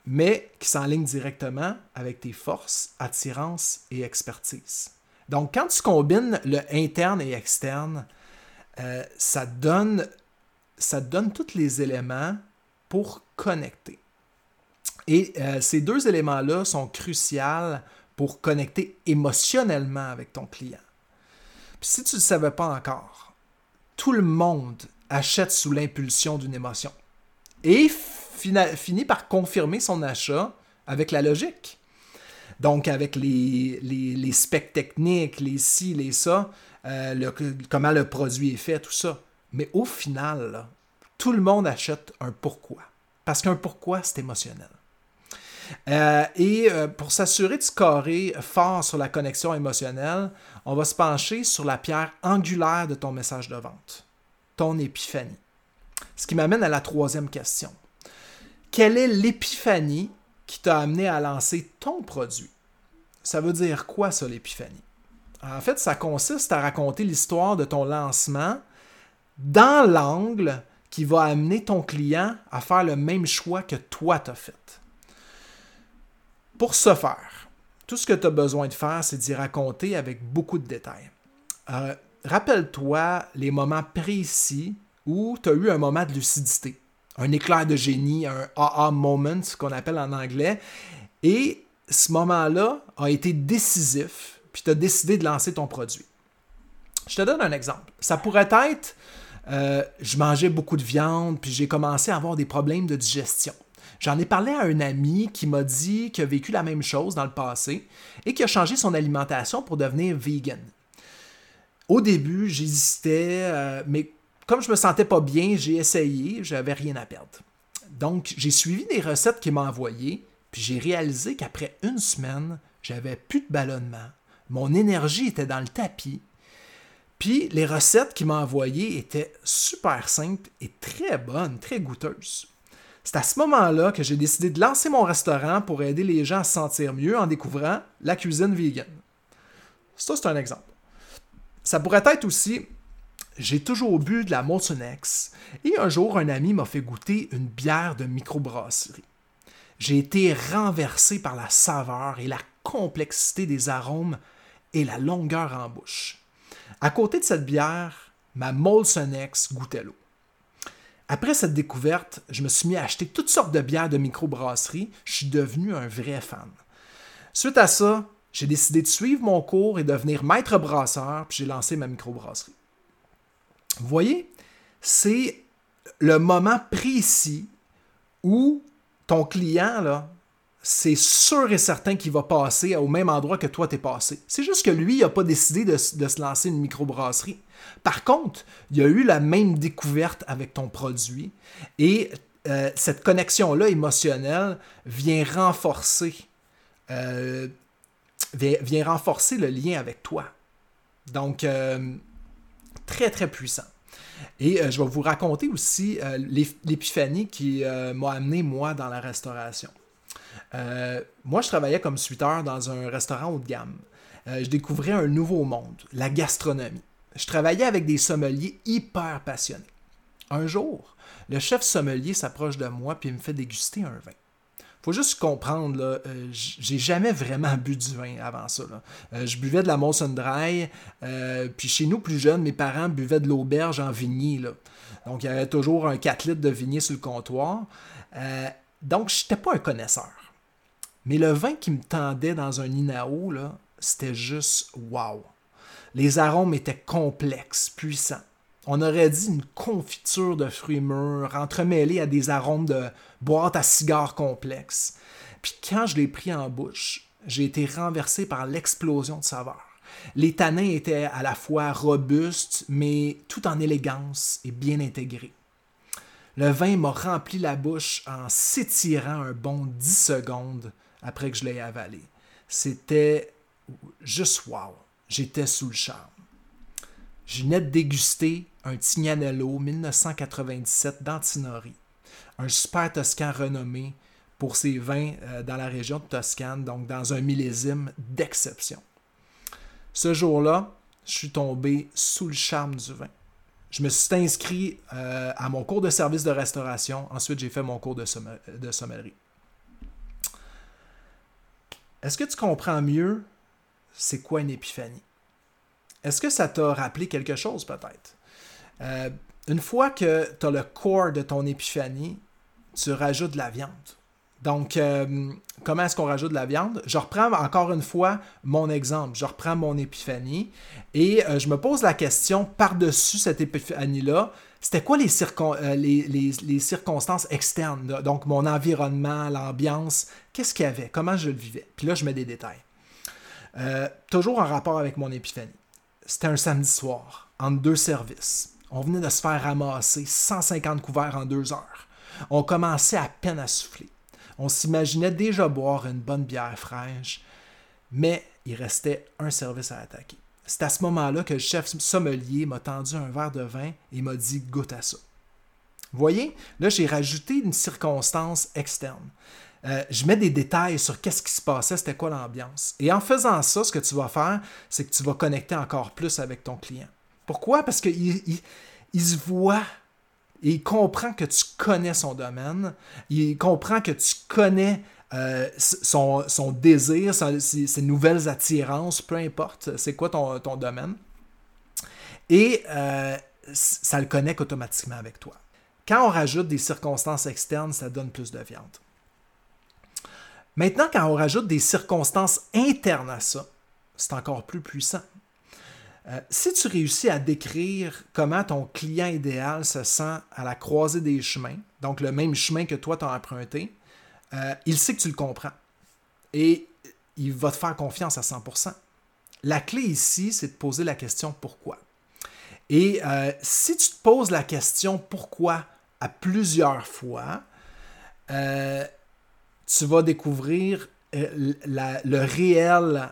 mais qui s'enlignent directement avec tes forces, attirances et expertise. Donc, quand tu combines le interne et externe, euh, ça, donne, ça donne tous les éléments pour connecter. Et euh, ces deux éléments-là sont cruciaux pour connecter émotionnellement avec ton client. Puis si tu ne le savais pas encore, tout le monde achète sous l'impulsion d'une émotion et finit par confirmer son achat avec la logique. Donc, avec les, les, specs techniques, les ci, les ça, euh, comment le produit est fait, tout ça. Mais au final, tout le monde achète un pourquoi. Parce qu'un pourquoi, c'est émotionnel. Euh, et euh, pour s'assurer de scorer fort sur la connexion émotionnelle, on va se pencher sur la pierre angulaire de ton message de vente, ton épiphanie. Ce qui m'amène à la troisième question. Quelle est l'épiphanie qui t'a amené à lancer ton produit? Ça veut dire quoi ça, l'épiphanie? En fait, ça consiste à raconter l'histoire de ton lancement dans l'angle qui va amener ton client à faire le même choix que toi t'as fait. Pour ce faire, tout ce que tu as besoin de faire, c'est d'y raconter avec beaucoup de détails. Euh, rappelle-toi les moments précis où tu as eu un moment de lucidité, un éclair de génie, un aha moment, ce qu'on appelle en anglais. Et ce moment-là a été décisif, puis tu as décidé de lancer ton produit. Je te donne un exemple. Ça pourrait être, euh, je mangeais beaucoup de viande, puis j'ai commencé à avoir des problèmes de digestion. J'en ai parlé à un ami qui m'a dit qu'il a vécu la même chose dans le passé et qui a changé son alimentation pour devenir vegan. Au début, j'hésitais, euh, mais comme je me sentais pas bien, j'ai essayé, j'avais rien à perdre. Donc, j'ai suivi des recettes qu'il m'a envoyées, puis j'ai réalisé qu'après une semaine, j'avais plus de ballonnement, mon énergie était dans le tapis, puis les recettes qu'il m'a envoyées étaient super simples et très bonnes, très goûteuses. C'est à ce moment-là que j'ai décidé de lancer mon restaurant pour aider les gens à se sentir mieux en découvrant la cuisine vegan. Ça, c'est un exemple. Ça pourrait être aussi, j'ai toujours bu de la Molson X et un jour, un ami m'a fait goûter une bière de microbrasserie. J'ai été renversé par la saveur et la complexité des arômes et la longueur en bouche. À côté de cette bière, ma Molson X goûtait l'eau. Après cette découverte, je me suis mis à acheter toutes sortes de bières de microbrasserie. Je suis devenu un vrai fan. Suite à ça, j'ai décidé de suivre mon cours et devenir maître brasseur, puis j'ai lancé ma microbrasserie. Vous voyez, c'est le moment précis où ton client, là, c'est sûr et certain qu'il va passer au même endroit que toi t'es passé. C'est juste que lui, il n'a pas décidé de, se lancer une microbrasserie. Par contre, il a eu la même découverte avec ton produit et euh, cette connexion-là émotionnelle vient renforcer, euh, vient, renforcer le lien avec toi. Donc, euh, très, très puissant. Et je vais vous raconter aussi l'épiphanie qui m'a amené, moi, dans la restauration. Euh, moi, je travaillais comme suiteur dans un restaurant haut de gamme. Euh, je découvrais un nouveau monde, la gastronomie. Je travaillais avec des sommeliers hyper passionnés. Un jour, le chef sommelier s'approche de moi puis il me fait déguster un vin. Faut juste comprendre, là, euh, j'ai jamais vraiment bu du vin avant ça. je buvais de la Molson Dry, puis chez nous, plus jeunes, mes parents buvaient de l'auberge en vignier. Donc, il y avait toujours un 4 litres de vignier sur le comptoir. donc, je n'étais pas un connaisseur. Mais le vin qui me tendait dans un Inao, c'était juste wow. Les arômes étaient complexes, puissants. On aurait dit une confiture de fruits mûrs entremêlée à des arômes de boîte à cigares complexes. Puis quand je l'ai pris en bouche, j'ai été renversé par l'explosion de saveur. Les tanins étaient à la fois robustes, mais tout en élégance et bien intégrés. Le vin m'a rempli la bouche en s'étirant un bon 10 secondes après que je l'ai avalé. C'était juste wow. J'étais sous le charme. Je venais de déguster un Tignanello 1997 d'Antinori, un super toscan renommé pour ses vins euh, dans la région de Toscane, donc dans un millésime d'exception. Ce jour-là, je suis tombé sous le charme du vin. Je me suis inscrit euh, à mon cours de service de restauration. Ensuite, j'ai fait mon cours de, de sommellerie. Est-ce que tu comprends mieux c'est quoi une épiphanie? Est-ce que ça t'a rappelé quelque chose peut-être? Euh, une fois que tu as le corps de ton épiphanie, tu rajoutes de la viande. Donc, euh, comment est-ce qu'on rajoute de la viande? Je reprends encore une fois mon exemple. Je reprends mon épiphanie et euh, je me pose la question par-dessus cette épiphanie-là, c'était quoi les, euh, circonstances externes, donc mon environnement, l'ambiance, qu'est-ce qu'il y avait, comment je le vivais? Puis là, je mets des détails. Euh, toujours en rapport avec mon épiphanie. C'était un samedi soir, entre deux services. On venait de se faire ramasser 150 couverts en deux heures. On commençait à peine à souffler. On s'imaginait déjà boire une bonne bière fraîche, mais il restait un service à attaquer. C'est à ce moment-là que le chef sommelier m'a tendu un verre de vin et m'a dit goûte à ça. Voyez, là, j'ai rajouté une circonstance externe. Euh, je mets des détails sur qu'est-ce qui se passait, c'était quoi l'ambiance. Et en faisant ça, ce que tu vas faire, c'est que tu vas connecter encore plus avec ton client. Pourquoi? Parce qu'il il, se voit et il comprend que tu connais son domaine, il comprend que tu connais euh, son, désir, ses, nouvelles attirances, peu importe, c'est quoi ton, ton, domaine? Et euh, ça le connecte automatiquement avec toi. Quand on rajoute des circonstances externes, ça donne plus de viande. Maintenant, quand on rajoute des circonstances internes à ça, c'est encore plus puissant. Euh, si tu réussis à décrire comment ton client idéal se sent à la croisée des chemins, donc le même chemin que toi tu as emprunté, euh, il sait que tu le comprends. Et il va te faire confiance à 100%. La clé ici, c'est de poser la question pourquoi. Et euh, si tu te poses la question pourquoi à plusieurs fois, tu vas découvrir euh, la, le réel,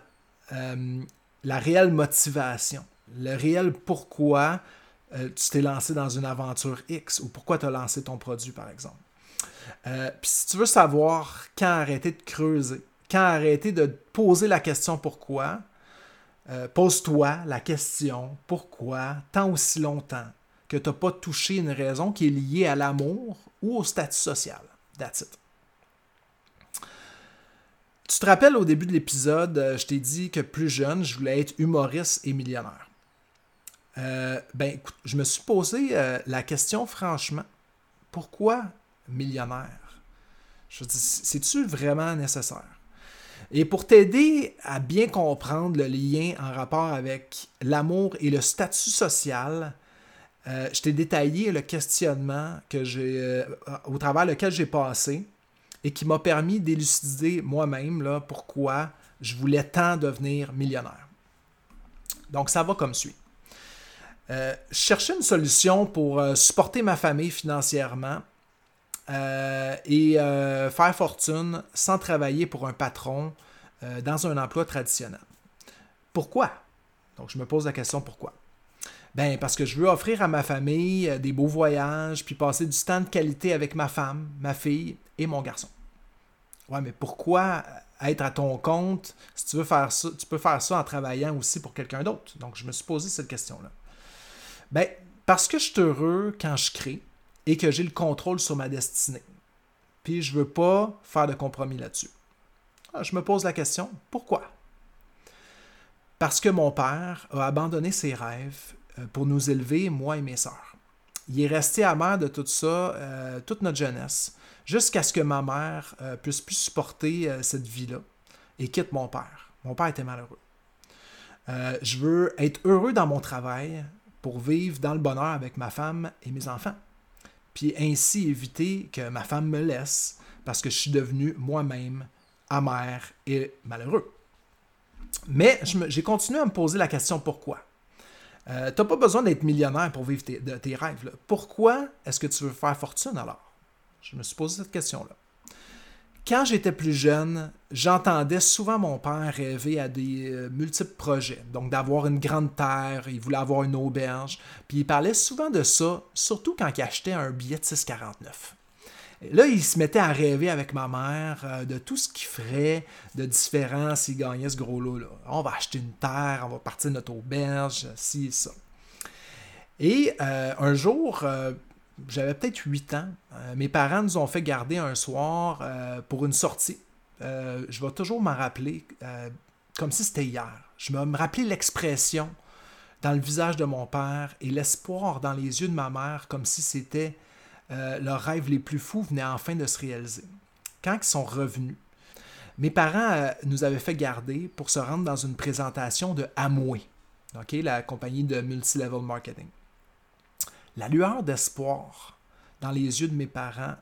euh, la réelle motivation, le réel pourquoi euh, tu t'es lancé dans une aventure X ou pourquoi tu as lancé ton produit, par exemple. Puis si tu veux savoir quand arrêter de creuser, quand arrêter de poser la question pourquoi, pose-toi la question pourquoi tant aussi longtemps que tu n'as pas touché une raison qui est liée à l'amour ou au statut social. That's. Tu te rappelles au début de l'épisode, euh, je t'ai dit que plus jeune, je voulais être humoriste et millionnaire. Euh, ben écoute, je me suis posé euh, la question franchement, pourquoi millionnaire? Je dis, c'est-tu vraiment nécessaire? Et pour t'aider à bien comprendre le lien en rapport avec l'amour et le statut social, je t'ai détaillé le questionnement que j'ai, au travers lequel j'ai passé et qui m'a permis d'élucider moi-même là, pourquoi je voulais tant devenir millionnaire. Donc, ça va comme suit. Euh, je cherchais une solution pour euh, supporter ma famille financièrement euh, et faire fortune sans travailler pour un patron dans un emploi traditionnel. Pourquoi? Donc, je me pose la question pourquoi? Ben, parce que je veux offrir à ma famille des beaux voyages, puis passer du temps de qualité avec ma femme, ma fille et mon garçon. Ouais, mais pourquoi être à ton compte si tu veux faire ça, tu peux faire ça en travaillant aussi pour quelqu'un d'autre? Donc, je me suis posé cette question-là. Ben, parce que je suis heureux quand je crée et que j'ai le contrôle sur ma destinée. Puis je veux pas faire de compromis là-dessus. Ah, je me pose la question, pourquoi? Parce que mon père a abandonné ses rêves euh, pour nous élever, moi et mes sœurs. Il est resté amer de tout ça euh, toute notre jeunesse jusqu'à ce que ma mère euh, puisse plus supporter cette vie-là et quitte mon père. Mon père était malheureux. Je veux être heureux dans mon travail pour vivre dans le bonheur avec ma femme et mes enfants. Puis ainsi éviter que ma femme me laisse parce que je suis devenu moi-même amer et malheureux. Mais j'ai continué à me poser la question pourquoi? tu n'as pas besoin d'être millionnaire pour vivre tes rêves. Pourquoi est-ce que tu veux faire fortune alors? Je me suis posé cette question-là. Quand j'étais plus jeune, j'entendais souvent mon père rêver à des euh, multiples projets. Donc d'avoir une grande terre, il voulait avoir une auberge. Puis il parlait souvent de ça, surtout quand il achetait un billet de 6,49. Là, il se mettait à rêver avec ma mère euh, de tout ce qu'il ferait de différent s'il gagnait ce gros lot-là. On va acheter une terre, on va partir de notre auberge, ci et ça. Et euh, un jour, j'avais peut-être 8 ans. Euh, mes parents nous ont fait garder un soir euh, pour une sortie. Euh, je vais toujours m'en rappeler comme si c'était hier. Je vais me rappeler l'expression dans le visage de mon père et l'espoir dans les yeux de ma mère comme si c'était leurs rêves les plus fous venaient enfin de se réaliser. Quand ils sont revenus, mes parents nous avaient fait garder pour se rendre dans une présentation de Amway, la compagnie de multilevel marketing. La lueur d'espoir dans les yeux de mes parents,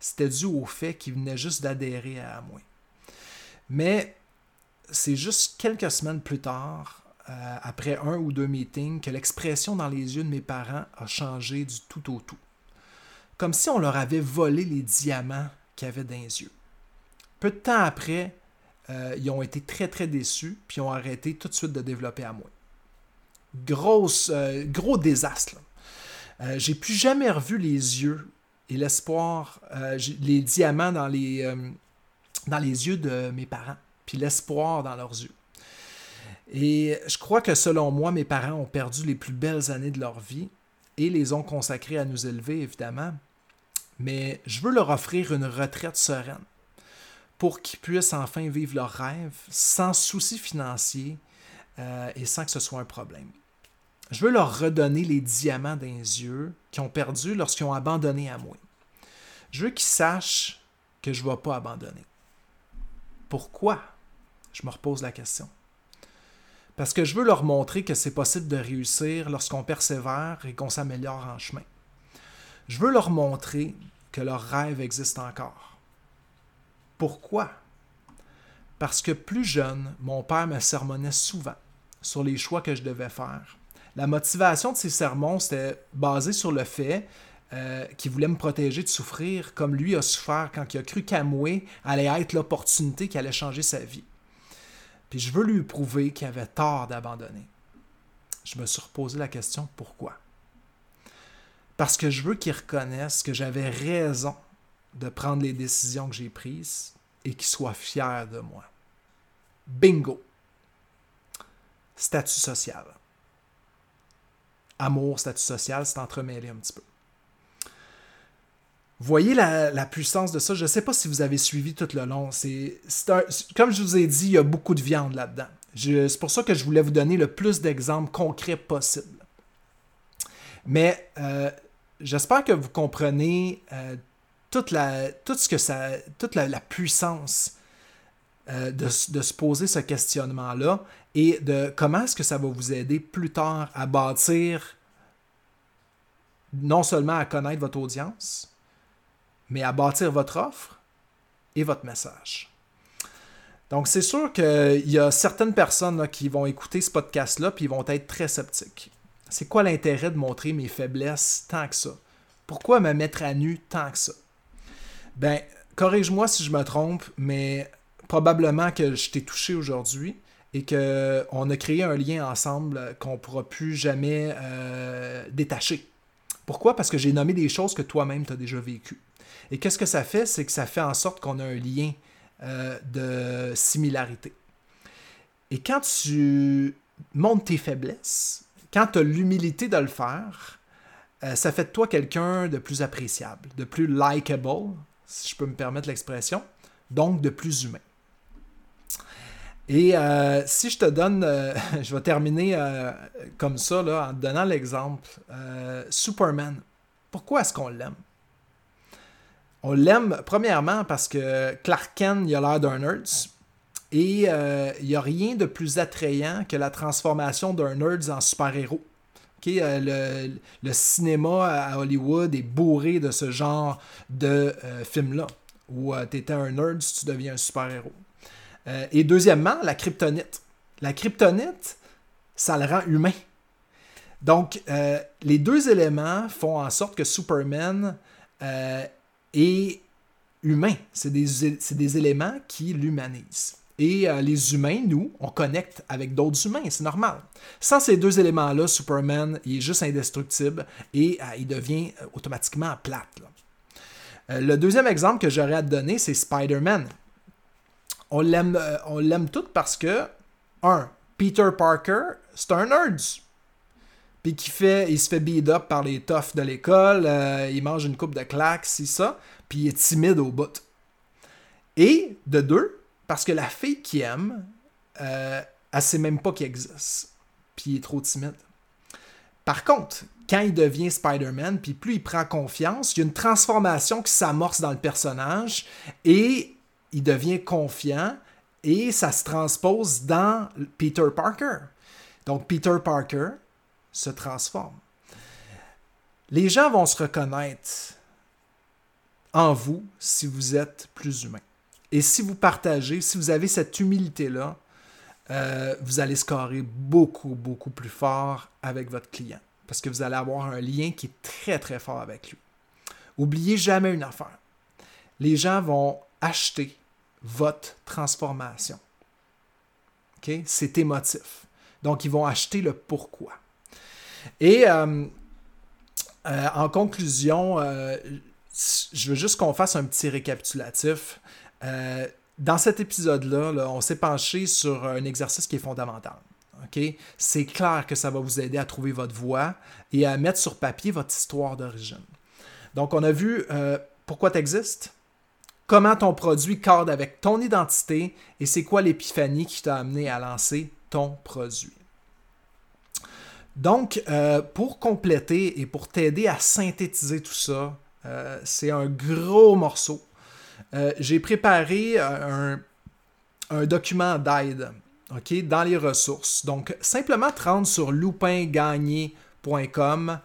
c'était dû au fait qu'ils venaient juste d'adhérer à moi. Mais c'est juste quelques semaines plus tard, euh, après un ou deux meetings, que l'expression dans les yeux de mes parents a changé du tout au tout. Comme si on leur avait volé les diamants qu'il y avait dans les yeux. peu de temps après, euh, ils ont été très très déçus, puis ont arrêté tout de suite de développer à moi. Euh, gros désastre. Euh, j'ai plus jamais revu les yeux et l'espoir, les diamants dans les, dans les yeux de mes parents, puis l'espoir dans leurs yeux. Et je crois que selon moi, mes parents ont perdu les plus belles années de leur vie et les ont consacrées à nous élever, évidemment. Mais je veux leur offrir une retraite sereine pour qu'ils puissent enfin vivre leurs rêves sans souci financier euh, et sans que ce soit un problème. Je veux leur redonner les diamants dans les yeux qu'ils ont perdus lorsqu'ils ont abandonné à moi. Je veux qu'ils sachent que je ne vais pas abandonner. Pourquoi? Je me repose la question. Parce que je veux leur montrer que c'est possible de réussir lorsqu'on persévère et qu'on s'améliore en chemin. Je veux leur montrer que leur rêve existe encore pourquoi? Parce que plus jeune, mon père me sermonnait souvent sur les choix que je devais faire. La motivation de ses sermons, c'était basé sur le fait euh, qu'il voulait me protéger de souffrir comme lui a souffert quand il a cru qu'Amoué allait être l'opportunité qui allait changer sa vie. Puis je veux lui prouver qu'il avait tort d'abandonner. Je me suis reposé la question pourquoi? Parce que je veux qu'il reconnaisse que j'avais raison de prendre les décisions que j'ai prises et qu'il soit fier de moi. Bingo. Statut social. Amour, statut social, c'est entremêlé un petit peu. Voyez la, puissance de ça. Je ne sais pas si vous avez suivi tout le long. C'est, comme je vous ai dit, il y a beaucoup de viande là-dedans. c'est pour ça que je voulais vous donner le plus d'exemples concrets possible. Mais euh, j'espère que vous comprenez euh, toute la, tout ce que ça, toute la, puissance euh, de, se poser ce questionnement-là et de comment est-ce que ça va vous aider plus tard à bâtir, non seulement à connaître votre audience, mais à bâtir votre offre et votre message. Donc, c'est sûr qu'il y a certaines personnes qui vont écouter ce podcast-là puis vont être très sceptiques. C'est quoi l'intérêt de montrer mes faiblesses tant que ça? Pourquoi me mettre à nu tant que ça? Ben, corrige-moi si je me trompe, mais probablement que je t'ai touché aujourd'hui et qu'on a créé un lien ensemble qu'on ne pourra plus jamais euh, détacher. Pourquoi? Parce que j'ai nommé des choses que toi-même tu as déjà vécues. Et qu'est-ce que ça fait? C'est que ça fait en sorte qu'on a un lien euh, de similarité. Et quand tu montes tes faiblesses, quand tu as l'humilité de le faire, euh, ça fait de toi quelqu'un de plus appréciable, de plus likable, si je peux me permettre l'expression, donc de plus humain. Et euh, si je te donne, euh, je vais terminer euh, comme ça, là, en te donnant l'exemple, Superman, pourquoi est-ce qu'on l'aime? On l'aime premièrement parce que Clark Kent, il a l'air d'un nerd. Et il n'y a rien de plus attrayant que la transformation d'un nerd en super-héros. Le, cinéma à Hollywood est bourré de ce genre de euh, film-là, où tu étais un nerd, tu deviens un super-héros. Et deuxièmement, la kryptonite. La kryptonite, ça le rend humain. Donc, les deux éléments font en sorte que Superman est humain. C'est des, des éléments qui l'humanisent. Et euh, les humains, nous, on connecte avec d'autres humains, c'est normal. Sans ces deux éléments-là, Superman, il est juste indestructible et euh, il devient euh, automatiquement plate. le deuxième exemple que j'aurais à te donner, c'est Spider-Man. On l'aime, on l'aime tout parce que, un, Peter Parker, c'est un nerd. Puis qui fait, il se fait beat up par les toughs de l'école, il mange une coupe de claques, c'est ça, puis il est timide au bout. Et de deux, parce que la fille qui aime, euh, elle sait même pas qu'il existe. Puis il est trop timide. Par contre, quand il devient Spider-Man, puis plus il prend confiance, il y a une transformation qui s'amorce dans le personnage et il devient confiant et ça se transpose dans Peter Parker. Donc Peter Parker se transforme. Les gens vont se reconnaître en vous si vous êtes plus humain. Et si vous partagez, si vous avez cette humilité-là, euh, vous allez scorer beaucoup, beaucoup plus fort avec votre client. Parce que vous allez avoir un lien qui est très, très fort avec lui. Oubliez jamais une affaire. Les gens vont acheter votre transformation. C'est émotif. Donc, ils vont acheter le pourquoi. Et euh, euh, en conclusion, euh, je veux juste qu'on fasse un petit récapitulatif. dans cet épisode-là, on s'est penché sur un exercice qui est fondamental. C'est clair que ça va vous aider à trouver votre voie et à mettre sur papier votre histoire d'origine. Donc, on a vu pourquoi tu existes, comment ton produit corde avec ton identité et c'est quoi l'épiphanie qui t'a amené à lancer ton produit. Donc, euh, pour compléter et pour t'aider à synthétiser tout ça, euh, c'est un gros morceau. Euh, j'ai préparé un, document d'aide dans les ressources. Donc, simplement te rendre sur loupingagné.com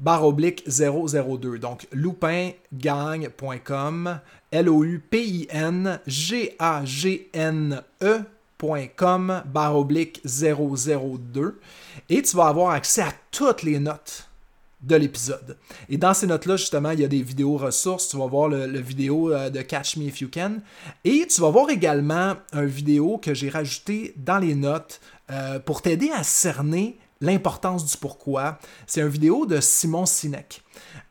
barre oblique 002. Donc, loupingagne.com, L-O-U-P-I-N-G-A-G-N-E.com, barre oblique 002. Et tu vas avoir accès à toutes les notes de l'épisode. Et dans ces notes-là, justement, il y a des vidéos ressources. Tu vas voir le, vidéo euh, de Catch Me If You Can. Et tu vas voir également un vidéo que j'ai rajouté dans les notes euh, pour t'aider à cerner l'importance du pourquoi. C'est une vidéo de Simon Sinek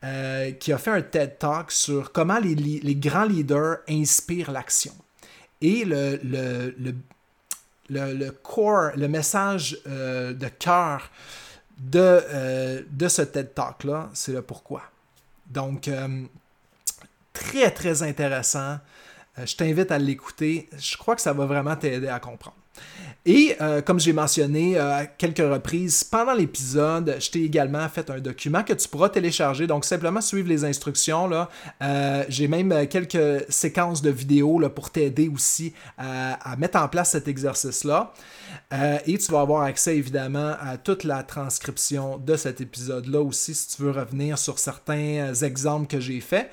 euh, qui a fait un TED Talk sur comment les, grands leaders inspirent l'action. Et le, core, le message euh, de cœur euh, de ce TED Talk-là, c'est le pourquoi. Donc, très, très intéressant. je t'invite à l'écouter. Je crois que ça va vraiment t'aider à comprendre. Et euh, comme j'ai mentionné euh, à quelques reprises pendant l'épisode, je t'ai également fait un document que tu pourras télécharger. Donc simplement suivre les instructions. Euh, j'ai même quelques séquences de vidéos là, pour t'aider aussi à, mettre en place cet exercice-là. Et tu vas avoir accès évidemment à toute la transcription de cet épisode-là aussi si tu veux revenir sur certains exemples que j'ai faits.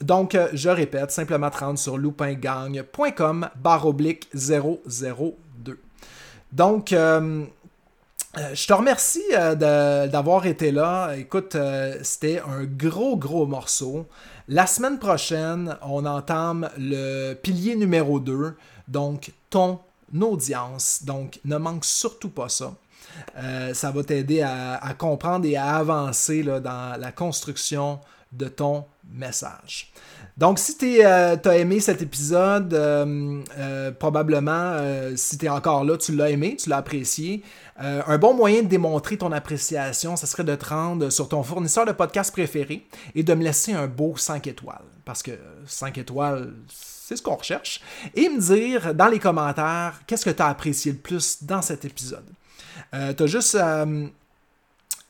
donc je répète, simplement te rendre sur loupingagne.com barre oblique 00 donc, euh, euh, je te remercie euh, d'avoir été là. Écoute, c'était un gros, gros morceau. La semaine prochaine, on entame le pilier numéro 2, donc ton audience. Donc, ne manque surtout pas ça. ça va t'aider à, comprendre et à avancer dans la construction de ton message. Donc, si tu euh, as aimé cet épisode, euh, euh, probablement, si tu es encore là, tu l'as aimé, tu l'as apprécié. un bon moyen de démontrer ton appréciation, ce serait de te rendre sur ton fournisseur de podcast préféré et de me laisser un beau 5 étoiles. Parce que 5 étoiles, c'est ce qu'on recherche. Et me dire dans les commentaires qu'est-ce que tu as apprécié le plus dans cet épisode? tu as juste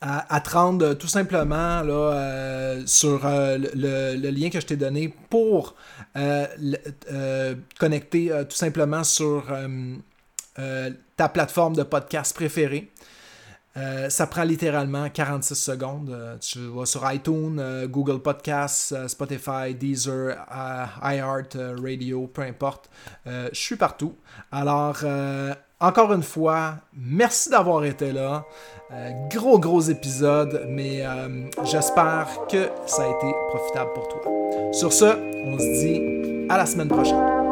à, te rendre tout simplement là, euh, sur euh, le, lien que je t'ai donné pour euh, connecter tout simplement sur ta plateforme de podcast préférée. ça prend littéralement 46 secondes. tu vas sur iTunes, Google Podcasts, Spotify, Deezer, iHeart Radio, peu importe. je suis partout. Alors, encore une fois, merci d'avoir été là. Euh, gros, gros épisode, mais euh, j'espère que ça a été profitable pour toi. Sur ce, on se dit à la semaine prochaine.